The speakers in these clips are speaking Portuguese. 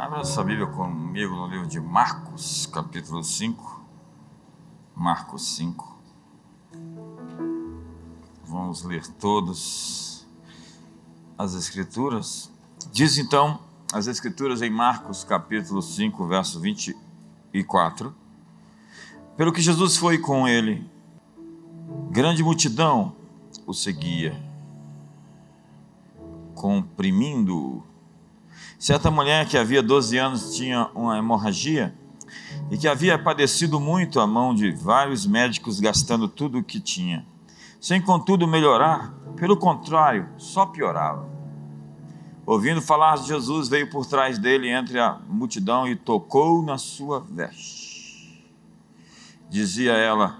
Abra sua Bíblia comigo no livro de Marcos, capítulo 5. Marcos 5. Vamos ler todos as Escrituras. Diz então as Escrituras em Marcos, capítulo 5, verso 24. Pelo que Jesus foi com ele, grande multidão o seguia, comprimindo-o Certa mulher que havia 12 anos tinha uma hemorragia e que havia padecido muito a mão de vários médicos, gastando tudo o que tinha, sem contudo melhorar, pelo contrário, só piorava. Ouvindo falar de Jesus, veio por trás dele entre a multidão e tocou na sua veste. Dizia ela: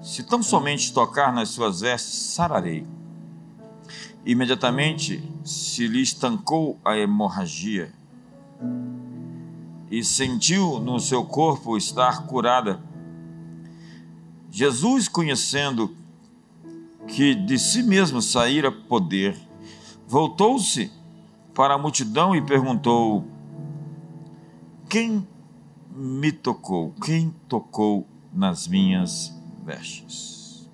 Se tão somente tocar nas suas vestes, sararei. Imediatamente se lhe estancou a hemorragia e sentiu no seu corpo estar curada. Jesus, conhecendo que de si mesmo saíra poder, voltou-se para a multidão e perguntou: Quem me tocou? Quem tocou nas minhas vestes?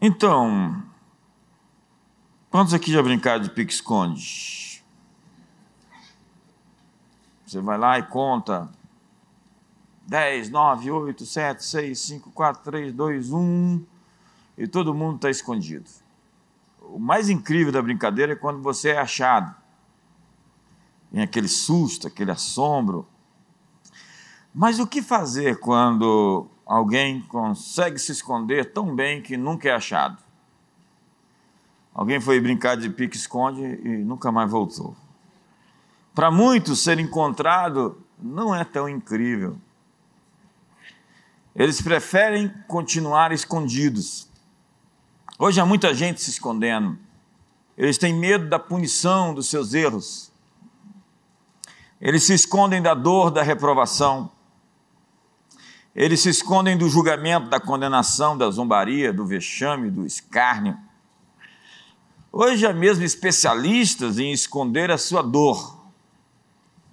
Então, Quantos aqui já brincaram de pique-esconde? Você vai lá e conta 10, 9, 8, 7, 6, 5, 4, 3, 2, 1 e todo mundo está escondido. O mais incrível da brincadeira é quando você é achado. Tem aquele susto, aquele assombro. Mas o que fazer quando alguém consegue se esconder tão bem que nunca é achado? Alguém foi brincar de pique-esconde e nunca mais voltou. Para muitos, ser encontrado não é tão incrível. Eles preferem continuar escondidos. Hoje há muita gente se escondendo. Eles têm medo da punição dos seus erros. Eles se escondem da dor da reprovação. Eles se escondem do julgamento, da condenação, da zombaria, do vexame, do escárnio. Hoje há mesmo especialistas em esconder a sua dor.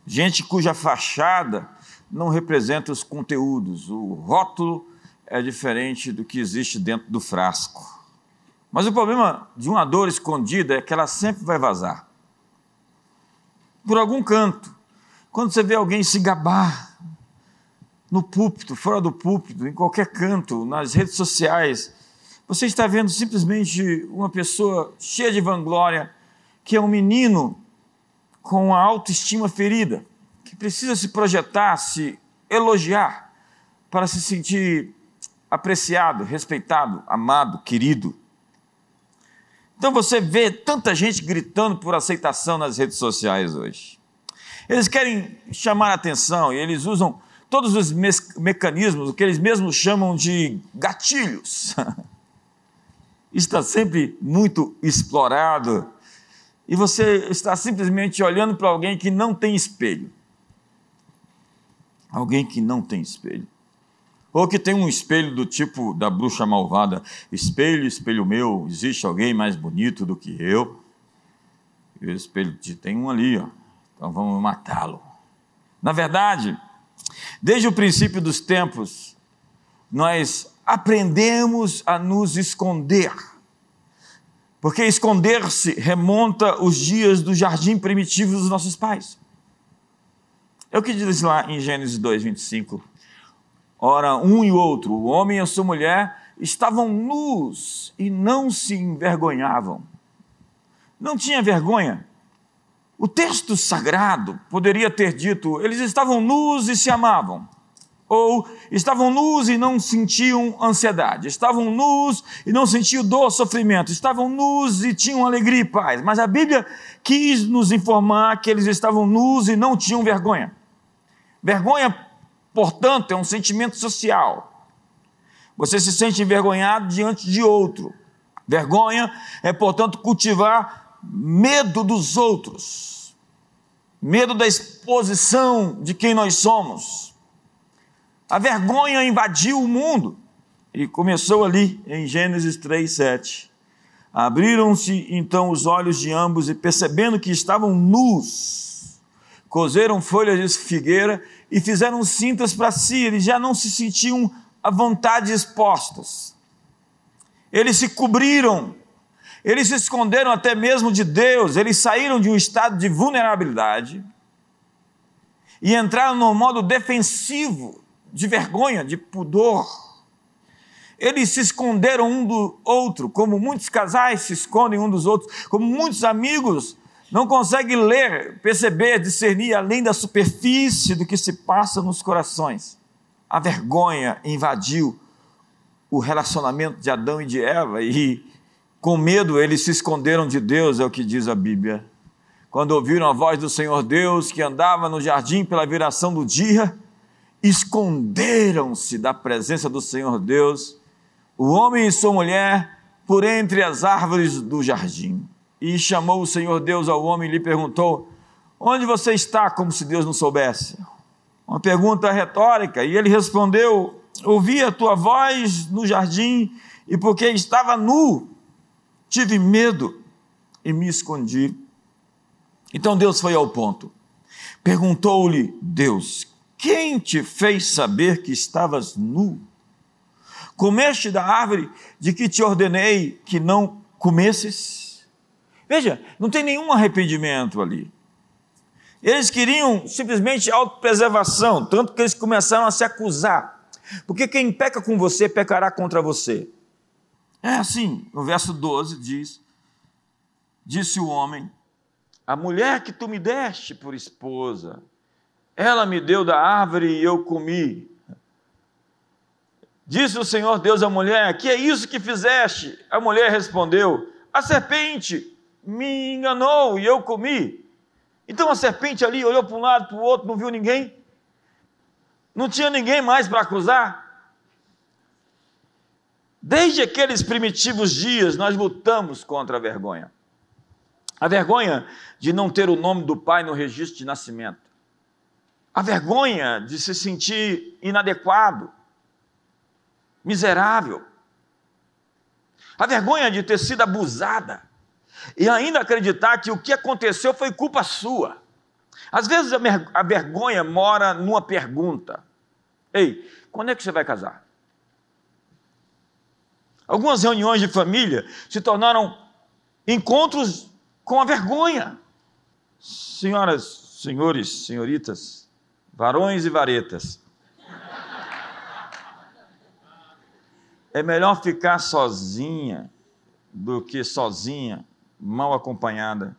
Gente cuja fachada não representa os conteúdos. O rótulo é diferente do que existe dentro do frasco. Mas o problema de uma dor escondida é que ela sempre vai vazar. Por algum canto. Quando você vê alguém se gabar no púlpito, fora do púlpito, em qualquer canto, nas redes sociais, você está vendo simplesmente uma pessoa cheia de vanglória, que é um menino com a autoestima ferida, que precisa se projetar, se elogiar, para se sentir apreciado, respeitado, amado, querido. Então você vê tanta gente gritando por aceitação nas redes sociais hoje. Eles querem chamar a atenção e eles usam todos os me mecanismos, o que eles mesmos chamam de gatilhos. está sempre muito explorado e você está simplesmente olhando para alguém que não tem espelho. Alguém que não tem espelho. Ou que tem um espelho do tipo da bruxa malvada: espelho, espelho meu, existe alguém mais bonito do que eu? E o espelho diz: tem um ali, ó, então vamos matá-lo. Na verdade, desde o princípio dos tempos, nós aprendemos a nos esconder. Porque esconder-se remonta os dias do jardim primitivo dos nossos pais. É o que diz lá em Gênesis 2, 25. Ora, um e outro, o homem e a sua mulher, estavam nus e não se envergonhavam. Não tinha vergonha. O texto sagrado poderia ter dito: eles estavam nus e se amavam ou estavam nus e não sentiam ansiedade, estavam nus e não sentiam dor, sofrimento, estavam nus e tinham alegria e paz. Mas a Bíblia quis nos informar que eles estavam nus e não tinham vergonha. Vergonha, portanto, é um sentimento social. Você se sente envergonhado diante de outro. Vergonha é, portanto, cultivar medo dos outros, medo da exposição de quem nós somos a vergonha invadiu o mundo. E começou ali em Gênesis 3, 7. Abriram-se então os olhos de ambos e, percebendo que estavam nus, cozeram folhas de figueira e fizeram cintas para si, eles já não se sentiam à vontade expostos. Eles se cobriram, eles se esconderam até mesmo de Deus, eles saíram de um estado de vulnerabilidade e entraram no modo defensivo, de vergonha, de pudor. Eles se esconderam um do outro, como muitos casais se escondem um dos outros, como muitos amigos não conseguem ler, perceber, discernir além da superfície do que se passa nos corações. A vergonha invadiu o relacionamento de Adão e de Eva e, com medo, eles se esconderam de Deus, é o que diz a Bíblia. Quando ouviram a voz do Senhor Deus que andava no jardim pela viração do dia, esconderam-se da presença do Senhor Deus o homem e sua mulher por entre as árvores do jardim. E chamou o Senhor Deus ao homem e lhe perguntou: Onde você está? Como se Deus não soubesse. Uma pergunta retórica. E ele respondeu: Ouvi a tua voz no jardim e porque estava nu, tive medo e me escondi. Então Deus foi ao ponto. Perguntou-lhe Deus: Quem te fez saber que estavas nu? Comeste da árvore de que te ordenei que não comesses? Veja, não tem nenhum arrependimento ali. Eles queriam simplesmente autopreservação, tanto que eles começaram a se acusar. Porque quem peca com você, pecará contra você. É assim, no verso 12 diz: Disse o homem: A mulher que tu me deste por esposa, ela me deu da árvore e eu comi. Disse o Senhor Deus à mulher: Que é isso que fizeste? A mulher respondeu: A serpente me enganou e eu comi. Então a serpente ali olhou para um lado, para o outro, não viu ninguém. Não tinha ninguém mais para acusar. Desde aqueles primitivos dias, nós lutamos contra a vergonha. A vergonha de não ter o nome do pai no registro de nascimento. A vergonha de se sentir inadequado miserável. A vergonha de ter sido abusada e ainda acreditar que o que aconteceu foi culpa sua. Às vezes a vergonha mora numa pergunta: Ei, quando é que você vai casar? Algumas reuniões de família se tornaram encontros com a vergonha. Senhoras, senhores, senhoritas, varões e varetas, É melhor ficar sozinha do que sozinha, mal acompanhada.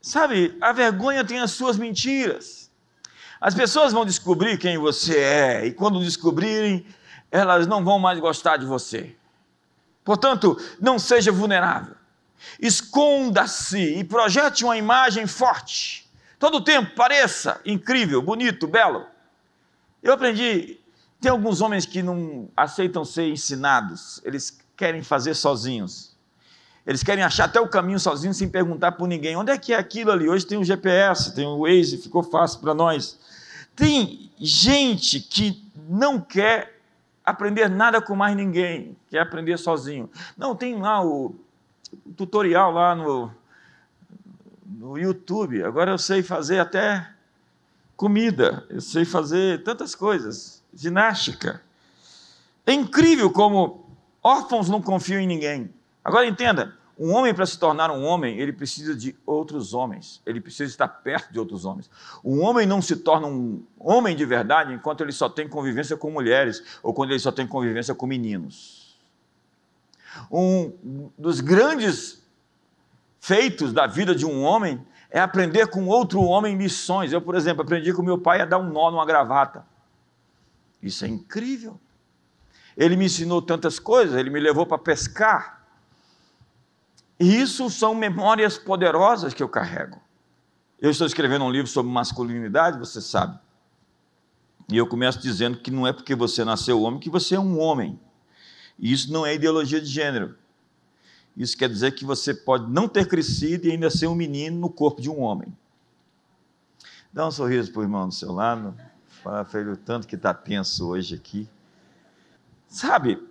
Sabe, a vergonha tem as suas mentiras. As pessoas vão descobrir quem você é, e quando descobrirem, elas não vão mais gostar de você. Portanto, não seja vulnerável. Esconda-se e projete uma imagem forte. Todo o tempo pareça incrível, bonito, belo. Eu aprendi tem alguns homens que não aceitam ser ensinados, eles querem fazer sozinhos. Eles querem achar até o caminho sozinhos sem perguntar por ninguém. Onde é que é aquilo ali? Hoje tem o GPS, tem o Waze, ficou fácil para nós. Tem gente que não quer aprender nada com mais ninguém, quer aprender sozinho. Não, tem lá o tutorial lá no, no YouTube. Agora eu sei fazer até comida, eu sei fazer tantas coisas ginástica. É incrível como órfãos não confiam em ninguém. Agora entenda, um homem para se tornar um homem, ele precisa de outros homens. Ele precisa estar perto de outros homens. Um homem não se torna um homem de verdade enquanto ele só tem convivência com mulheres ou quando ele só tem convivência com meninos. Um dos grandes feitos da vida de um homem é aprender com outro homem lições. Eu, por exemplo, aprendi com meu pai a dar um nó numa gravata. Isso é incrível. Ele me ensinou tantas coisas, ele me levou para pescar. E isso são memórias poderosas que eu carrego. Eu estou escrevendo um livro sobre masculinidade, você sabe. E eu começo dizendo que não é porque você nasceu homem que você é um homem. E isso não é ideologia de gênero. Isso quer dizer que você pode não ter crescido e ainda ser um menino no corpo de um homem. Dá um sorriso para o irmão do seu lado. Fala, filho, tanto que está tenso hoje aqui. Sabe,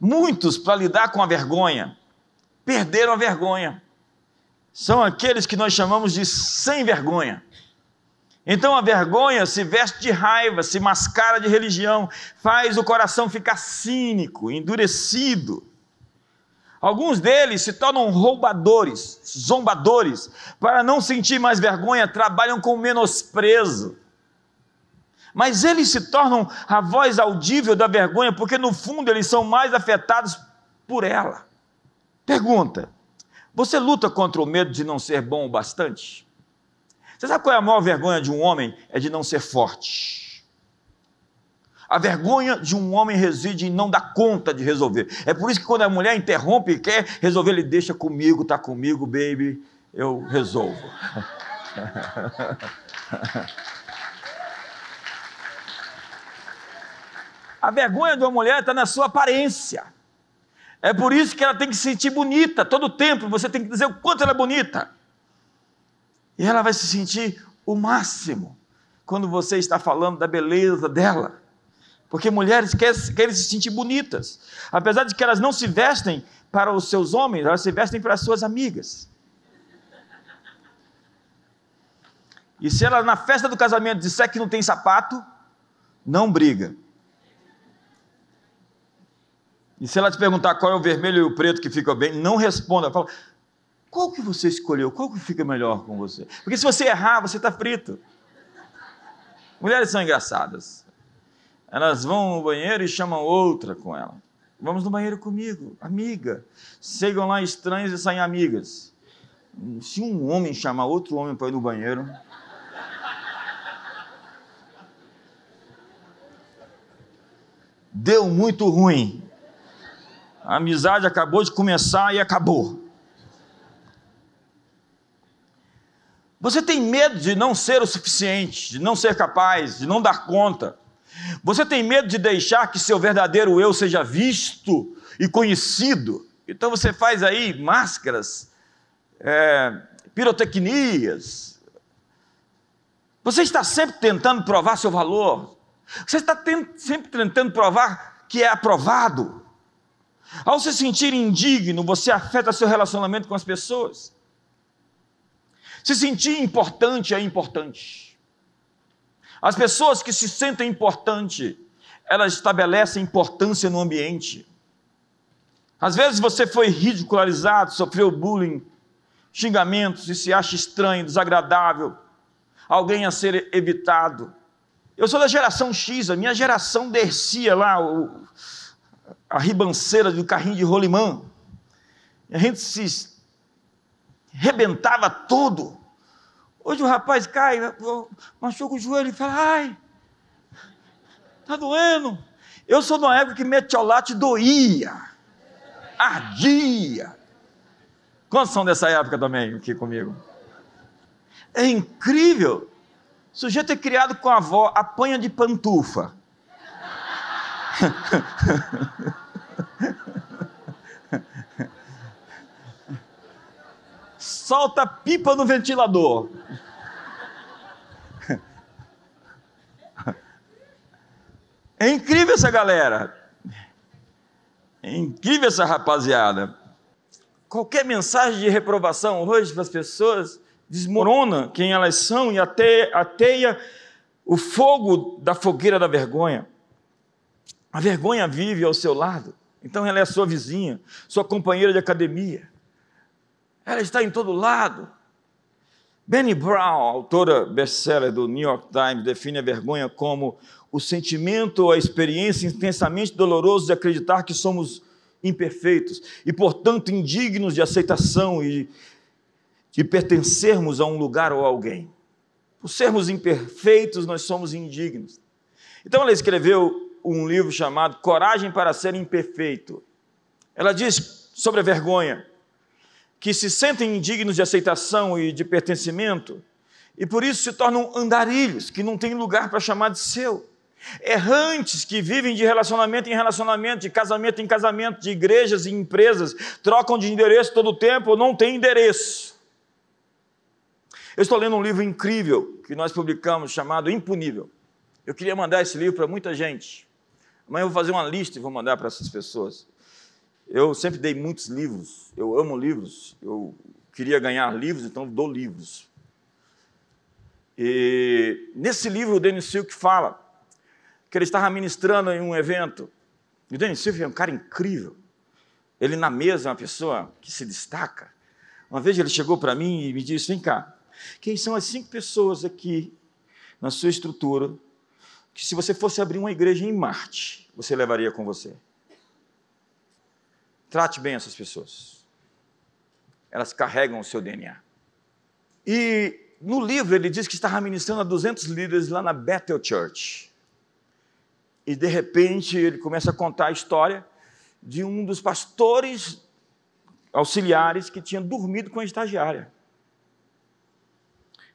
muitos, para lidar com a vergonha, perderam a vergonha. são aqueles que nós chamamos de sem vergonha. Então a vergonha se veste de raiva, se mascara de religião, faz o coração ficar cínico, endurecido. Alguns deles se tornam roubadores, zombadores, para não sentir mais vergonha, trabalham com menosprezo. Mas eles se tornam a voz audível da vergonha, porque no fundo eles são mais afetados por ela. Pergunta: você luta contra o medo de não ser bom o bastante? Você sabe qual é a maior vergonha de um homem? É de não ser forte. A vergonha de um homem reside em não dar conta de resolver. É por isso que quando a mulher interrompe e quer resolver, ele deixa comigo, tá comigo, baby, eu resolvo. A vergonha de uma mulher está na sua aparência. É por isso que ela tem que se sentir bonita todo tempo. Você tem que dizer o quanto ela é bonita. E ela vai se sentir o máximo quando você está falando da beleza dela. Porque mulheres querem, se sentir bonitas. Apesar de que elas não se vestem para os seus homens, elas se vestem para as suas amigas. E se ela na festa do casamento disser que não tem sapato, não briga. E se ela te perguntar qual é o vermelho e o preto que ficam bem, não responda. Fala, qual que você escolheu? Qual que fica melhor com você? Porque se você errar, você está frito. Mulheres são engraçadas. Elas vão no banheiro e chamam outra com ela. Vamos no banheiro comigo, amiga. Chegam lá estranhos e saem amigas. Se um homem chamar outro homem para ir no banheiro. Deu muito ruim. A amizade acabou de começar e acabou. Você tem medo de não ser o suficiente, de não ser capaz, de não dar conta. Você tem medo de deixar que seu verdadeiro eu seja visto e conhecido. Então você faz aí máscaras, é, pirotecnias. Você está sempre tentando provar seu valor. Você está sempre tentando provar que é aprovado. Ao se sentir indigno, você afeta seu relacionamento com as pessoas. Se sentir importante é importante. As pessoas que se sentem importante, elas estabelecem importância no ambiente. Às vezes você foi ridicularizado, sofreu bullying, xingamentos e se acha estranho, desagradável, alguém a ser evitado. Eu sou da geração X, a minha geração descia lá o, a ribanceira do carrinho de rolimã. A gente se rebentava todo. Hoje o rapaz cai, machuca o joelho e fala: ai, está doendo. Eu sou de uma época que metiolate doía, ardia. Quantos são dessa época também aqui comigo? É incrível. O sujeito é criado com a avó, apanha de pantufa. solta pipa no ventilador. É incrível essa galera. É incrível essa rapaziada. Qualquer mensagem de reprovação hoje para as pessoas desmorona quem elas são e ateia, ateia o fogo da fogueira da vergonha. A vergonha vive ao seu lado, então ela é sua vizinha, sua companheira de academia. Ela está em todo lado. Benny Brown, autora best-seller do New York Times, define a vergonha como o sentimento ou a experiência intensamente doloroso de acreditar que somos imperfeitos e, portanto, indignos de aceitação e de pertencermos a um lugar ou a alguém. Por sermos imperfeitos, nós somos indignos. Então, ela escreveu um livro chamado Coragem para Ser Imperfeito. Ela diz sobre a vergonha que se sentem indignos de aceitação e de pertencimento, e por isso se tornam andarilhos, que não têm lugar para chamar de seu. Errantes que vivem de relacionamento em relacionamento, de casamento em casamento, de igrejas e empresas, trocam de endereço todo o tempo, não têm endereço. Eu estou lendo um livro incrível que nós publicamos chamado Impunível. Eu queria mandar esse livro para muita gente. Amanhã eu vou fazer uma lista e vou mandar para essas pessoas. Eu sempre dei muitos livros, eu amo livros, eu queria ganhar livros, então dou livros. E nesse livro o Dennis Silk fala que ele estava ministrando em um evento. E o Dennis Silk é um cara incrível. Ele na mesa é uma pessoa que se destaca. Uma vez ele chegou para mim e me disse: Vem cá, quem são as cinco pessoas aqui na sua estrutura que, se você fosse abrir uma igreja em Marte, você levaria com você? Trate bem essas pessoas. Elas carregam o seu DNA. E no livro ele diz que estava ministrando a 200 líderes lá na Bethel Church. E de repente ele começa a contar a história de um dos pastores auxiliares que tinha dormido com a estagiária.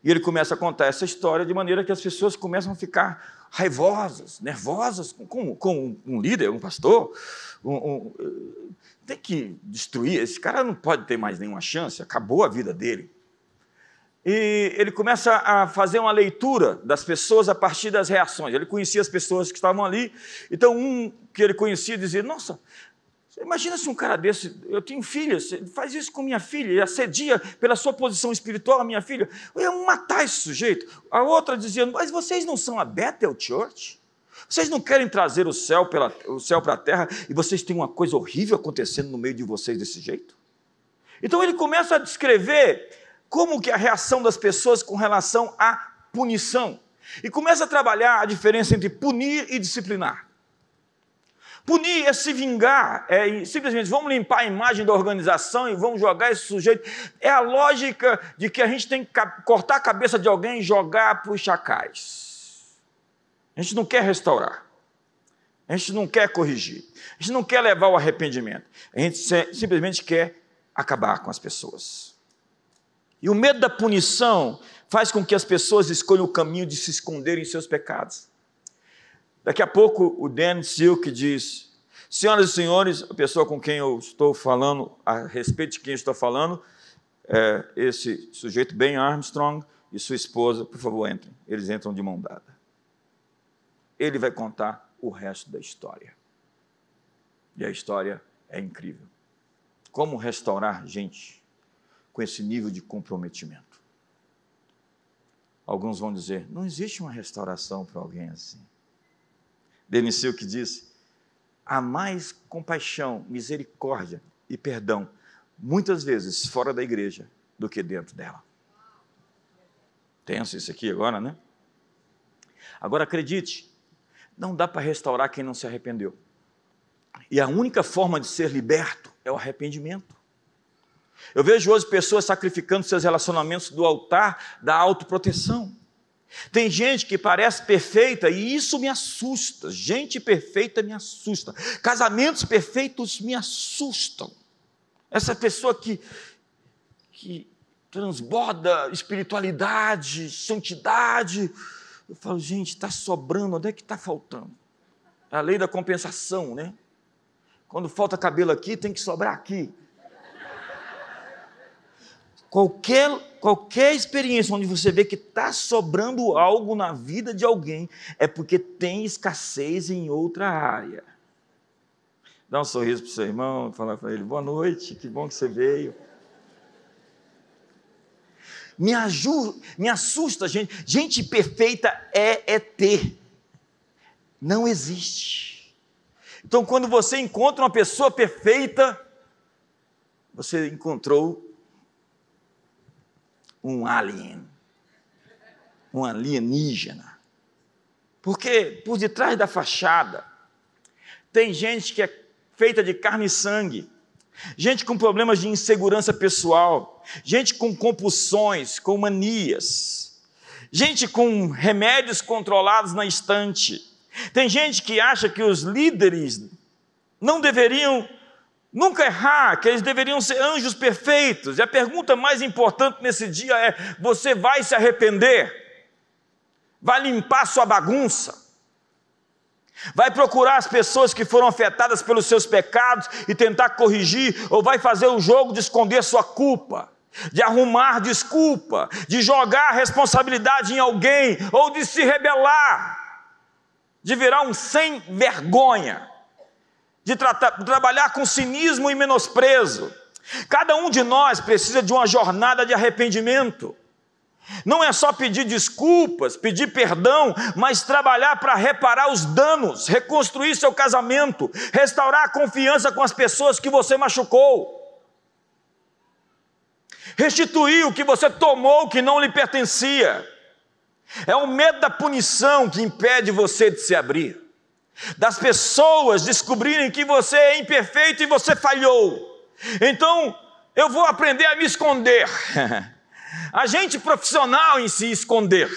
E ele começa a contar essa história de maneira que as pessoas começam a ficar raivosas, nervosas com, com, um líder, um pastor. Um, um, tem que destruir, esse cara não pode ter mais nenhuma chance, acabou a vida dele. E ele começa a fazer uma leitura das pessoas a partir das reações. Ele conhecia as pessoas que estavam ali, então um que ele conhecia dizia: Nossa, Imagina se um cara desse, eu tenho filhas, faz isso com minha filha, e assedia pela sua posição espiritual a minha filha, eu ia matar esse sujeito. A outra dizia, mas vocês não são a Bethel Church? Vocês não querem trazer o céu para a terra e vocês têm uma coisa horrível acontecendo no meio de vocês desse jeito? Então ele começa a descrever como que a reação das pessoas com relação à punição. E começa a trabalhar a diferença entre punir e disciplinar. Punir é se vingar, é simplesmente vamos limpar a imagem da organização e vamos jogar esse sujeito. É a lógica de que a gente tem que cortar a cabeça de alguém e jogar para os chacais. A gente não quer restaurar. A gente não quer corrigir. A gente não quer levar o arrependimento. A gente simplesmente quer acabar com as pessoas. E o medo da punição faz com que as pessoas escolham o caminho de se esconderem em seus pecados. Daqui a pouco o Dan Silk diz: Senhoras e senhores, a pessoa com quem eu estou falando, a respeito de quem eu estou falando, é esse sujeito Ben Armstrong e sua esposa, por favor, entrem. Eles entram de mão dada. Ele vai contar o resto da história. E a história é incrível. Como restaurar gente com esse nível de comprometimento? Alguns vão dizer: não existe uma restauração para alguém assim. Denis que disse: há mais compaixão, misericórdia e perdão, muitas vezes fora da igreja do que dentro dela. Tenso isso aqui agora, né? Agora acredite, não dá para restaurar quem não se arrependeu. E a única forma de ser liberto é o arrependimento. Eu vejo hoje pessoas sacrificando seus relacionamentos do altar da autoproteção. Tem gente que parece perfeita e isso me assusta. Gente perfeita me assusta. Casamentos perfeitos me assustam. Essa pessoa que, que transborda espiritualidade, santidade. Eu falo, gente, está sobrando, onde é que está faltando? É a lei da compensação, né? Quando falta cabelo aqui, tem que sobrar aqui. Qualquer, qualquer experiência onde você vê que está sobrando algo na vida de alguém, é porque tem escassez em outra área. Dá um sorriso para o seu irmão, fala para ele: boa noite, que bom que você veio. Me, ajuda, me assusta, gente. Gente perfeita é ET. Não existe. Então, quando você encontra uma pessoa perfeita, você encontrou um alien, um alienígena. Porque por detrás da fachada tem gente que é feita de carne e sangue, gente com problemas de insegurança pessoal, gente com compulsões, com manias, gente com remédios controlados na estante. Tem gente que acha que os líderes não deveriam nunca errar, que eles deveriam ser anjos perfeitos. E a pergunta mais importante nesse dia é: você vai se arrepender? Vai limpar sua bagunça? Vai procurar as pessoas que foram afetadas pelos seus pecados e tentar corrigir, ou vai fazer o jogo de esconder sua culpa, de arrumar desculpa, de jogar a responsabilidade em alguém, ou de se rebelar, de virar um sem vergonha? De trabalhar com cinismo e menosprezo, Cada um de nós precisa de uma jornada de arrependimento. Não é só pedir desculpas, pedir perdão, mas trabalhar para reparar os danos, reconstruir seu casamento, restaurar a confiança com as pessoas que você machucou, restituir o que você tomou que não lhe pertencia. É o medo da punição que impede você de se abrir, das pessoas descobrirem que você é imperfeito e você falhou. Então, eu vou aprender a me esconder. A gente profissional em se esconder.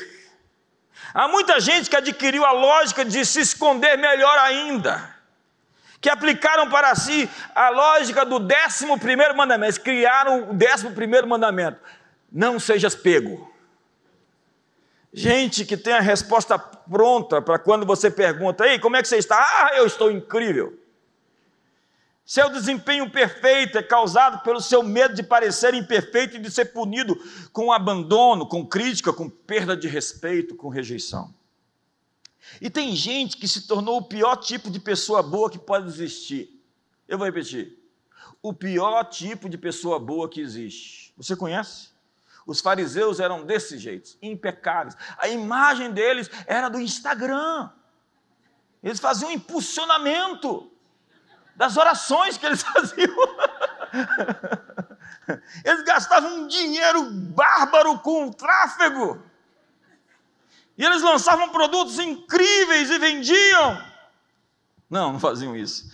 Há muita gente que adquiriu a lógica de se esconder melhor ainda, que aplicaram para si a lógica do décimo primeiro mandamento, criaram o décimo primeiro mandamento: não sejas pego. Gente que tem a resposta pronta para quando você pergunta: Ei, como é que você está? Ah, eu estou incrível. Seu desempenho perfeito é causado pelo seu medo de parecer imperfeito e de ser punido com abandono, com crítica, com perda de respeito, com rejeição. E tem gente que se tornou o pior tipo de pessoa boa que pode existir. Eu vou repetir. O pior tipo de pessoa boa que existe. Você conhece? Os fariseus eram desse jeito, impecáveis. A imagem deles era do Instagram. Eles faziam impulsionamento das orações que eles faziam. Eles gastavam um dinheiro bárbaro com o tráfego. E eles lançavam produtos incríveis e vendiam. Não, não faziam isso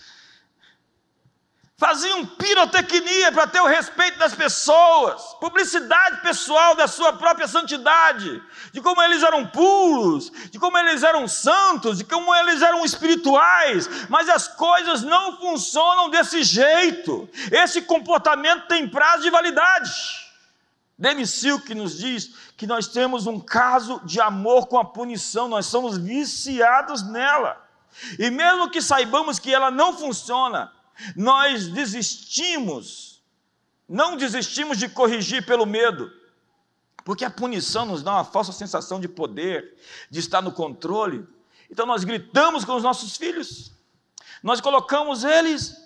faziam pirotecnia para ter o respeito das pessoas, publicidade pessoal da sua própria santidade, de como eles eram puros, de como eles eram santos, de como eles eram espirituais, mas as coisas não funcionam desse jeito. Esse comportamento tem prazo de validade. Denis Silk nos diz que nós temos um caso de amor com a punição, nós somos viciados nela. E mesmo que saibamos que ela não funciona, nós desistimos, não desistimos de corrigir pelo medo, porque a punição nos dá uma falsa sensação de poder, de estar no controle. Então nós gritamos com os nossos filhos, nós colocamos eles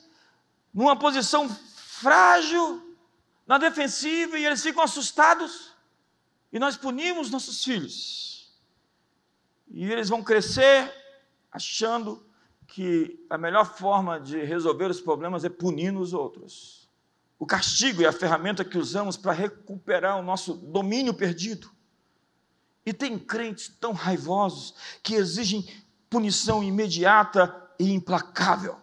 numa posição frágil, na defensiva, e eles ficam assustados, e nós punimos nossos filhos. E eles vão crescer achando que a melhor forma de resolver os problemas é punir os outros. O castigo é a ferramenta que usamos para recuperar o nosso domínio perdido. E tem crentes tão raivosos que exigem punição imediata e implacável.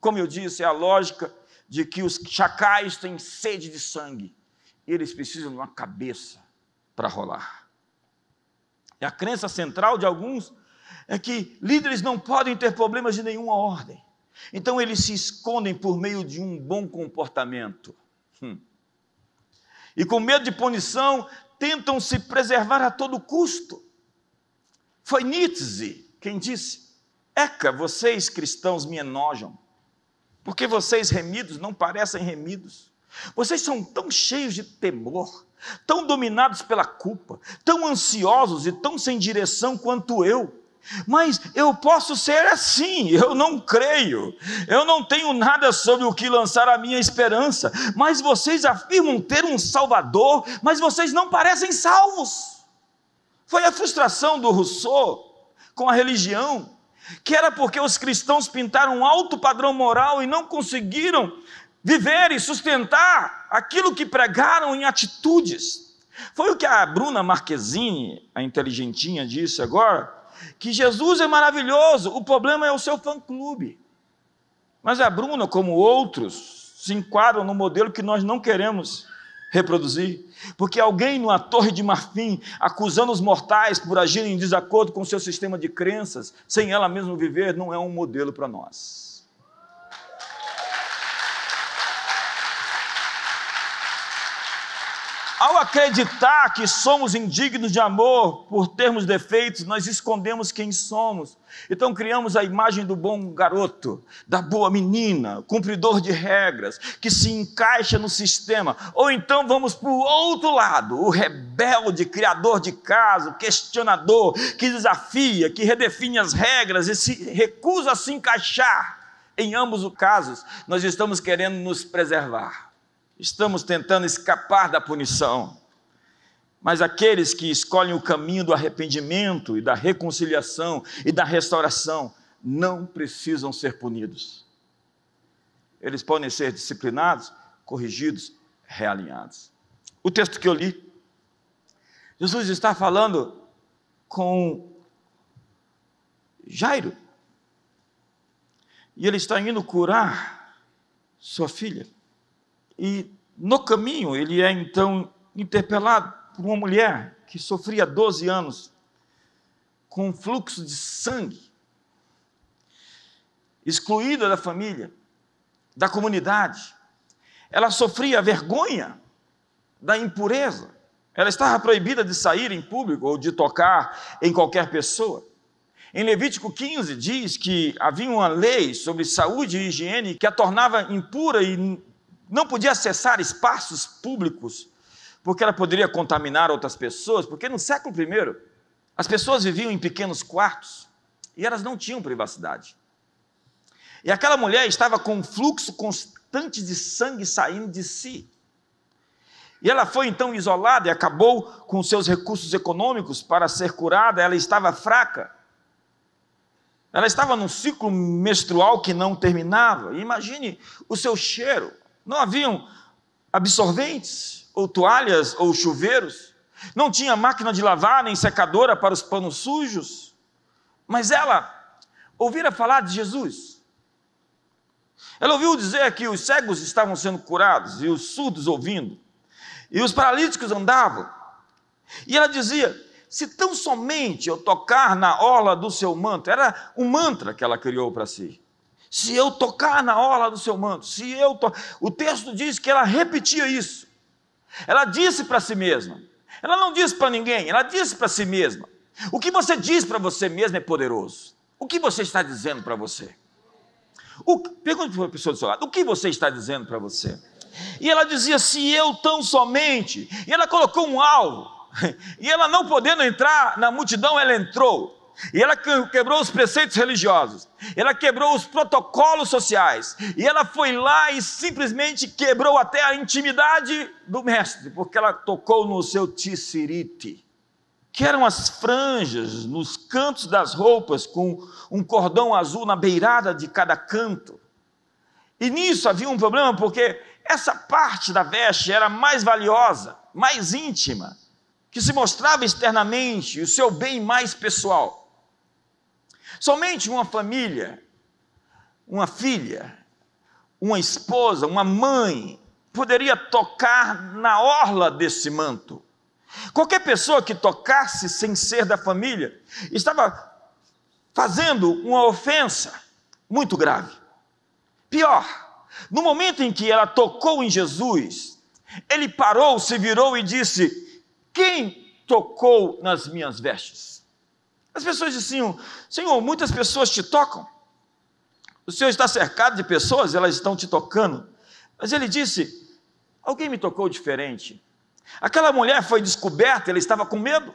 Como eu disse, é a lógica de que os chacais têm sede de sangue eles precisam de uma cabeça para rolar. É a crença central de alguns é que líderes não podem ter problemas de nenhuma ordem. Então eles se escondem por meio de um bom comportamento. Hum. E com medo de punição, tentam se preservar a todo custo. Foi Nietzsche quem disse: Eca, vocês cristãos me enojam, porque vocês remidos não parecem remidos. Vocês são tão cheios de temor, tão dominados pela culpa, tão ansiosos e tão sem direção quanto eu. Mas eu posso ser assim, eu não creio, eu não tenho nada sobre o que lançar a minha esperança, mas vocês afirmam ter um Salvador, mas vocês não parecem salvos. Foi a frustração do Rousseau com a religião, que era porque os cristãos pintaram um alto padrão moral e não conseguiram viver e sustentar aquilo que pregaram em atitudes. Foi o que a Bruna Marquezine, a inteligentinha, disse agora que Jesus é maravilhoso, o problema é o seu fã-clube. Mas a Bruna, como outros, se enquadram no modelo que nós não queremos reproduzir. Porque alguém numa torre de marfim acusando os mortais por agirem em desacordo com o seu sistema de crenças, sem ela mesma viver, não é um modelo para nós. Ao acreditar que somos indignos de amor por termos defeitos, nós escondemos quem somos. Então criamos a imagem do bom garoto, da boa menina, cumpridor de regras, que se encaixa no sistema. Ou então vamos para o outro lado, o rebelde, criador de caso, questionador, que desafia, que redefine as regras e se recusa a se encaixar. Em ambos os casos, nós estamos querendo nos preservar. Estamos tentando escapar da punição. Mas aqueles que escolhem o caminho do arrependimento e da reconciliação e da restauração não precisam ser punidos. Eles podem ser disciplinados, corrigidos, realinhados. O texto que eu li, Jesus está falando com Jairo. E ele está indo curar sua filha. E no caminho ele é então interpelado por uma mulher que sofria 12 anos com um fluxo de sangue, excluída da família, da comunidade. Ela sofria vergonha da impureza. Ela estava proibida de sair em público ou de tocar em qualquer pessoa. Em Levítico 15 diz que havia uma lei sobre saúde e higiene que a tornava impura e não podia acessar espaços públicos, porque ela poderia contaminar outras pessoas, porque no século I as pessoas viviam em pequenos quartos e elas não tinham privacidade. E aquela mulher estava com um fluxo constante de sangue saindo de si. E ela foi então isolada e acabou com seus recursos econômicos para ser curada, ela estava fraca. Ela estava num ciclo menstrual que não terminava. imagine o seu cheiro. Não haviam absorventes, ou toalhas, ou chuveiros. Não tinha máquina de lavar, nem secadora para os panos sujos. Mas ela ouvira falar de Jesus. Ela ouviu dizer que os cegos estavam sendo curados e os surdos ouvindo, e os paralíticos andavam. E ela dizia: se tão somente eu tocar na orla do seu manto, era um mantra que ela criou para si. Se eu tocar na orla do seu manto, se eu to... o texto diz que ela repetia isso. Ela disse para si mesma. Ela não disse para ninguém, ela disse para si mesma. O que você diz para você mesmo é poderoso. O que você está dizendo para você? O... Pergunte para a pessoa do seu lado: o que você está dizendo para você? E ela dizia: se eu tão somente. E ela colocou um alvo. E ela não podendo entrar na multidão, ela entrou. E ela quebrou os preceitos religiosos, ela quebrou os protocolos sociais, e ela foi lá e simplesmente quebrou até a intimidade do mestre, porque ela tocou no seu tissirite, que eram as franjas nos cantos das roupas, com um cordão azul na beirada de cada canto. E nisso havia um problema, porque essa parte da veste era mais valiosa, mais íntima que se mostrava externamente, o seu bem mais pessoal. Somente uma família, uma filha, uma esposa, uma mãe, poderia tocar na orla desse manto. Qualquer pessoa que tocasse sem ser da família estava fazendo uma ofensa muito grave. Pior, no momento em que ela tocou em Jesus, ele parou, se virou e disse: quem tocou nas minhas vestes? As pessoas diziam: Senhor, muitas pessoas te tocam. O Senhor está cercado de pessoas, elas estão te tocando. Mas ele disse: Alguém me tocou diferente. Aquela mulher foi descoberta, ela estava com medo.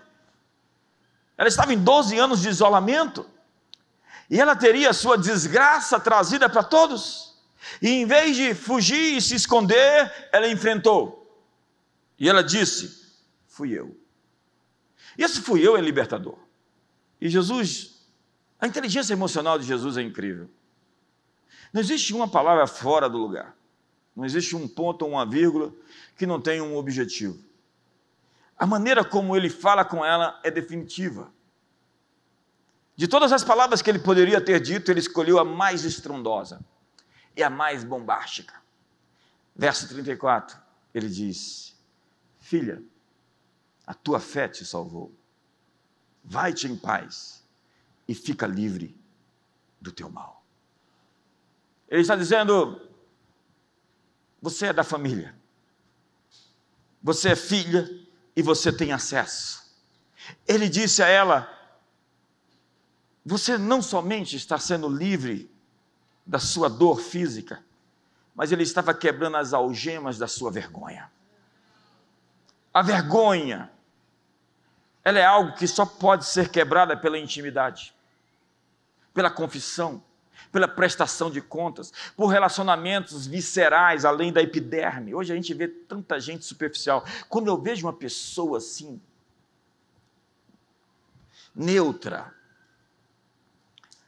Ela estava em 12 anos de isolamento. E ela teria a sua desgraça trazida para todos. E em vez de fugir e se esconder, ela enfrentou. E ela disse: fui eu. Esse fui eu é libertador. E Jesus, a inteligência emocional de Jesus é incrível. Não existe uma palavra fora do lugar. Não existe um ponto ou uma vírgula que não tenha um objetivo. A maneira como ele fala com ela é definitiva. De todas as palavras que ele poderia ter dito, ele escolheu a mais estrondosa e a mais bombástica. Verso 34, ele diz: Filha, a tua fé te salvou. Vai-te em paz e fica livre do teu mal. Ele está dizendo: você é da família, você é filha e você tem acesso. Ele disse a ela: você não somente está sendo livre da sua dor física, mas ele estava quebrando as algemas da sua vergonha. A vergonha, ela é algo que só pode ser quebrada pela intimidade, pela confissão, pela prestação de contas, por relacionamentos viscerais além da epiderme. Hoje a gente vê tanta gente superficial. Quando eu vejo uma pessoa assim, neutra,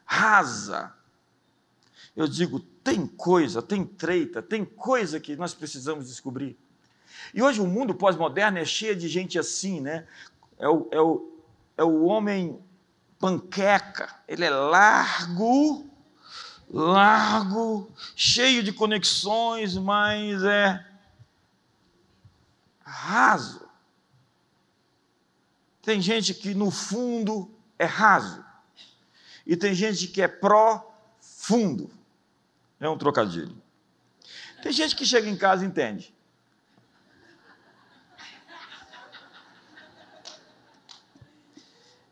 rasa, eu digo: tem coisa, tem treita, tem coisa que nós precisamos descobrir. E hoje o mundo pós-moderno é cheio de gente assim, né? É o, é o, é o homem panqueca, ele é largo, largo, cheio de conexões, mas é raso. Tem gente que no fundo é raso, e tem gente que é profundo. É um trocadilho. Tem gente que chega em casa e entende.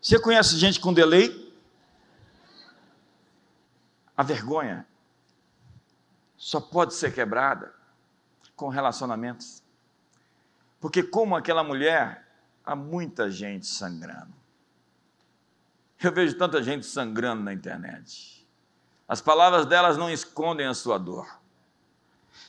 Você conhece gente com delay? A vergonha só pode ser quebrada com relacionamentos. Porque, como aquela mulher, há muita gente sangrando. Eu vejo tanta gente sangrando na internet. As palavras delas não escondem a sua dor.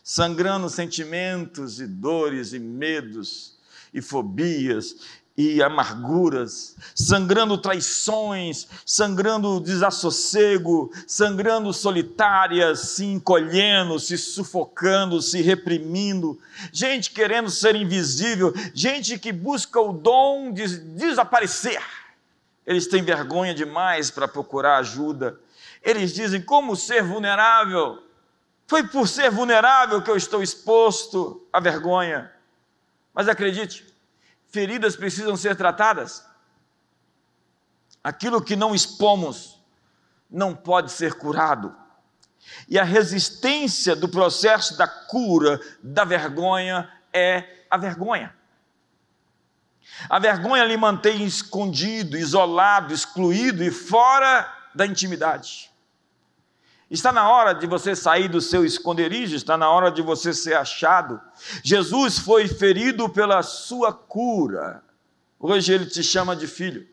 Sangrando sentimentos e dores e medos e fobias e amarguras, sangrando traições, sangrando desassossego, sangrando solitárias, se encolhendo, se sufocando, se reprimindo, gente querendo ser invisível, gente que busca o dom de desaparecer. Eles têm vergonha demais para procurar ajuda. Eles dizem como ser vulnerável. Foi por ser vulnerável que eu estou exposto à vergonha. Mas acredite, feridas precisam ser tratadas. Aquilo que não expomos não pode ser curado. E a resistência do processo da cura da vergonha é a vergonha. A vergonha lhe mantém escondido, isolado, excluído e fora da intimidade. Está na hora de você sair do seu esconderijo, está na hora de você ser achado. Jesus foi ferido pela sua cura. Hoje ele te chama de filho.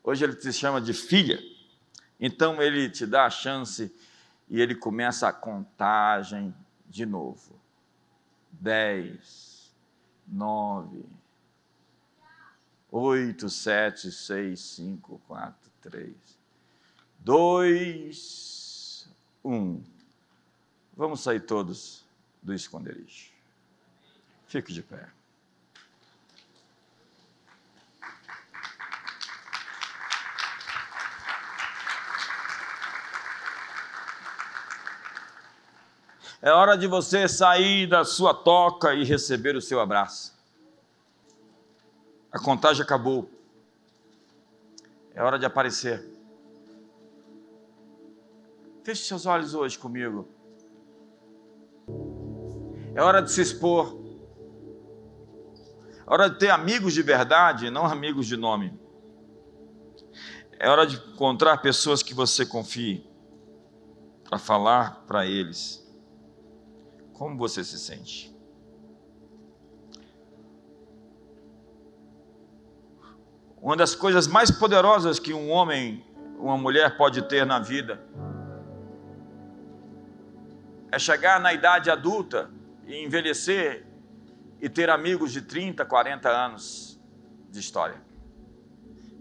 Hoje ele te chama de filha. Então ele te dá a chance e ele começa a contagem de novo. Dez, nove, oito, sete, seis, cinco, quatro, três, dois um. Vamos sair todos do esconderijo. Fique de pé. É hora de você sair da sua toca e receber o seu abraço. A contagem acabou. É hora de aparecer. Feche seus olhos hoje comigo. É hora de se expor. É hora de ter amigos de verdade, não amigos de nome. É hora de encontrar pessoas que você confie para falar para eles como você se sente. Uma das coisas mais poderosas que um homem, uma mulher pode ter na vida é chegar na idade adulta e envelhecer e ter amigos de 30, 40 anos de história.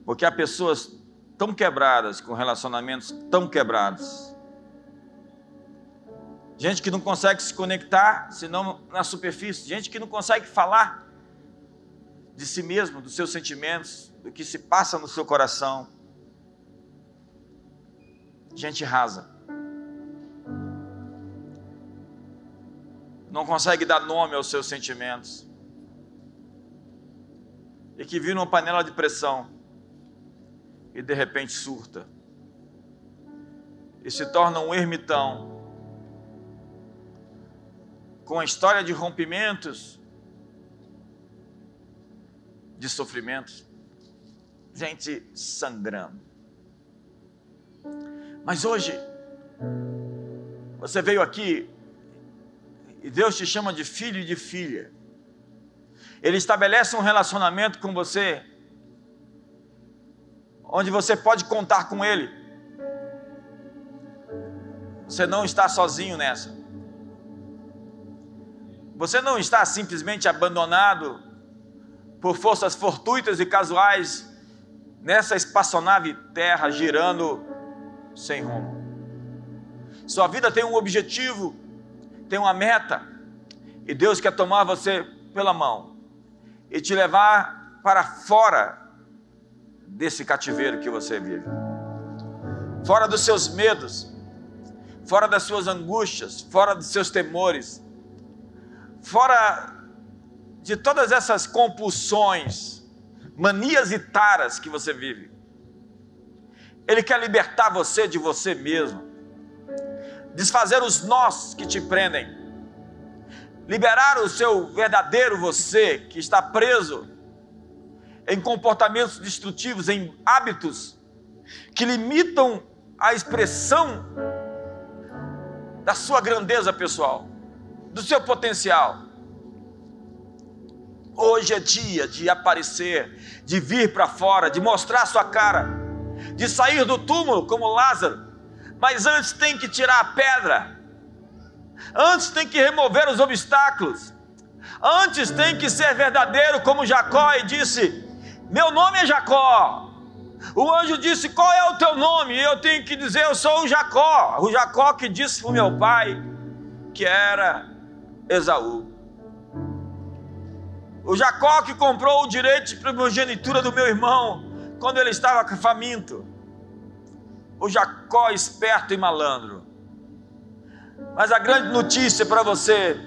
Porque há pessoas tão quebradas, com relacionamentos tão quebrados. Gente que não consegue se conectar, senão na superfície. Gente que não consegue falar de si mesmo, dos seus sentimentos, do que se passa no seu coração. Gente rasa. Não consegue dar nome aos seus sentimentos, e que vira uma panela de pressão. E de repente surta. E se torna um ermitão. Com a história de rompimentos, de sofrimentos, gente sangrando. Mas hoje, você veio aqui e Deus te chama de filho e de filha. Ele estabelece um relacionamento com você, onde você pode contar com Ele. Você não está sozinho nessa. Você não está simplesmente abandonado por forças fortuitas e casuais nessa espaçonave terra girando sem rumo. Sua vida tem um objetivo, tem uma meta, e Deus quer tomar você pela mão e te levar para fora desse cativeiro que você vive, fora dos seus medos, fora das suas angústias, fora dos seus temores, fora de todas essas compulsões, manias e taras que você vive. Ele quer libertar você de você mesmo, desfazer os nós que te prendem, liberar o seu verdadeiro você que está preso em comportamentos destrutivos, em hábitos que limitam a expressão da sua grandeza pessoal, do seu potencial. Hoje é dia de aparecer, de vir para fora, de mostrar sua cara, de sair do túmulo como Lázaro. Mas antes tem que tirar a pedra, antes tem que remover os obstáculos, antes tem que ser verdadeiro como Jacó e disse: Meu nome é Jacó, o anjo disse: Qual é o teu nome? E eu tenho que dizer: Eu sou o Jacó. O Jacó que disse para o meu pai que era Esaú. O Jacó que comprou o direito de primogenitura do meu irmão quando ele estava faminto. O Jacó esperto e malandro. Mas a grande notícia para você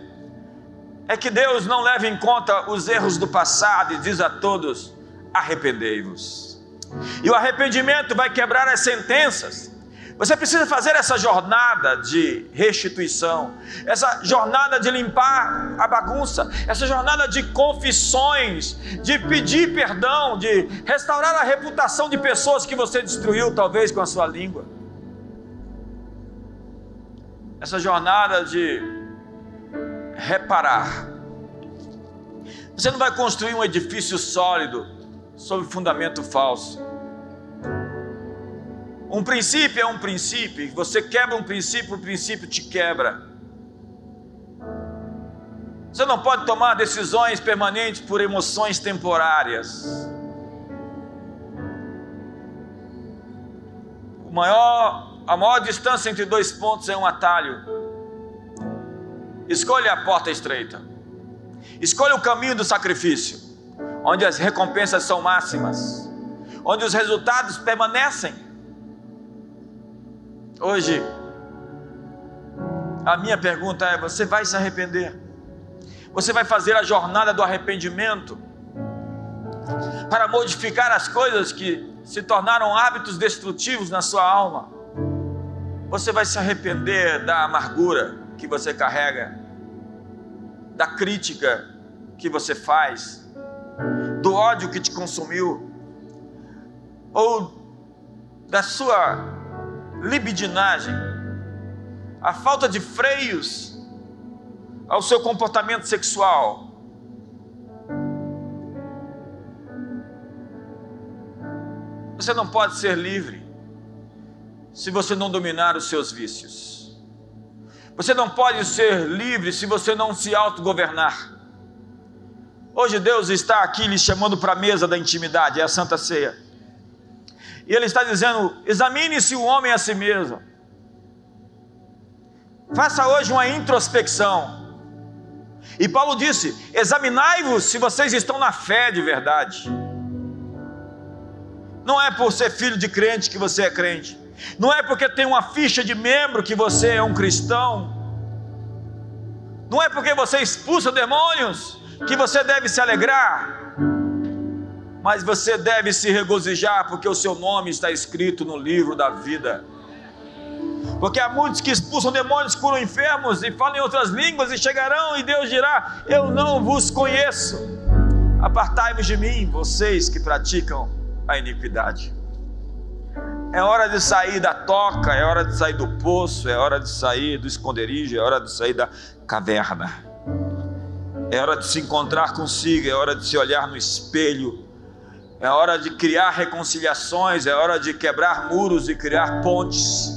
é que Deus não leva em conta os erros do passado e diz a todos: arrependei-vos. E o arrependimento vai quebrar as sentenças. Você precisa fazer essa jornada de restituição, essa jornada de limpar a bagunça, essa jornada de confissões, de pedir perdão, de restaurar a reputação de pessoas que você destruiu, talvez com a sua língua. Essa jornada de reparar. Você não vai construir um edifício sólido sobre fundamento falso. Um princípio é um princípio, você quebra um princípio, o princípio te quebra. Você não pode tomar decisões permanentes por emoções temporárias. O maior, a maior distância entre dois pontos é um atalho. Escolha a porta estreita. Escolha o caminho do sacrifício onde as recompensas são máximas, onde os resultados permanecem. Hoje, a minha pergunta é: você vai se arrepender? Você vai fazer a jornada do arrependimento para modificar as coisas que se tornaram hábitos destrutivos na sua alma? Você vai se arrepender da amargura que você carrega, da crítica que você faz, do ódio que te consumiu, ou da sua libidinagem, a falta de freios ao seu comportamento sexual. Você não pode ser livre se você não dominar os seus vícios. Você não pode ser livre se você não se autogovernar. Hoje Deus está aqui lhe chamando para a mesa da intimidade, é a Santa Ceia. E Ele está dizendo: examine-se o homem a si mesmo. Faça hoje uma introspecção. E Paulo disse: examinai-vos se vocês estão na fé de verdade. Não é por ser filho de crente que você é crente. Não é porque tem uma ficha de membro que você é um cristão. Não é porque você expulsa demônios que você deve se alegrar, mas você deve se regozijar, porque o seu nome está escrito no livro da vida. Porque há muitos que expulsam demônios, curam enfermos e falam em outras línguas e chegarão e Deus dirá: Eu não vos conheço. Apartai-vos de mim, vocês que praticam a iniquidade. É hora de sair da toca, é hora de sair do poço, é hora de sair do esconderijo, é hora de sair da caverna. É hora de se encontrar consigo, é hora de se olhar no espelho, é hora de criar reconciliações, é hora de quebrar muros e criar pontes,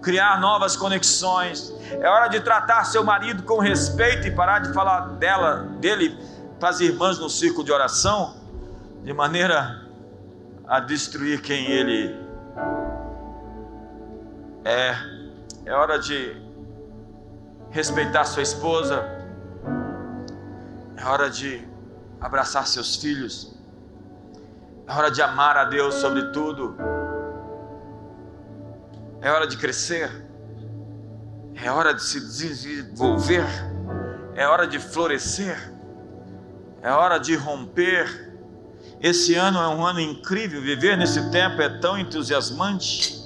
criar novas conexões. É hora de tratar seu marido com respeito e parar de falar dela, dele para as irmãs no círculo de oração, de maneira a destruir quem ele é. É hora de respeitar sua esposa. É hora de abraçar seus filhos. É hora de amar a Deus sobre tudo. É hora de crescer. É hora de se desenvolver. É hora de florescer. É hora de romper. Esse ano é um ano incrível. Viver nesse tempo é tão entusiasmante.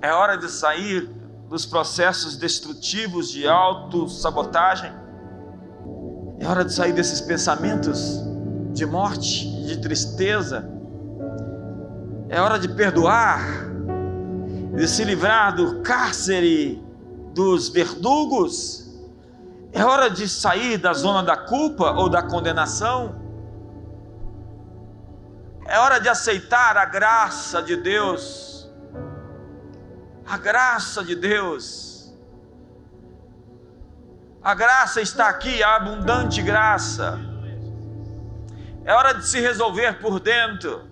É hora de sair dos processos destrutivos de autossabotagem. É hora de sair desses pensamentos de morte, de tristeza. É hora de perdoar, de se livrar do cárcere dos verdugos. É hora de sair da zona da culpa ou da condenação. É hora de aceitar a graça de Deus a graça de Deus. A graça está aqui, a abundante graça. É hora de se resolver por dentro.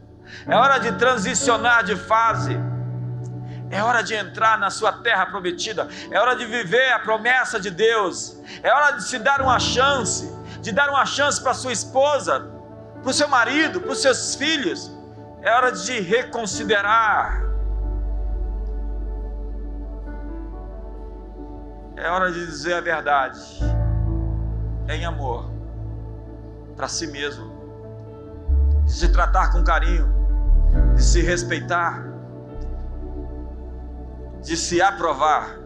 É hora de transicionar de fase. É hora de entrar na sua terra prometida. É hora de viver a promessa de Deus. É hora de se dar uma chance, de dar uma chance para sua esposa, para o seu marido, para os seus filhos. É hora de reconsiderar É hora de dizer a verdade, em amor, para si mesmo, de se tratar com carinho, de se respeitar, de se aprovar.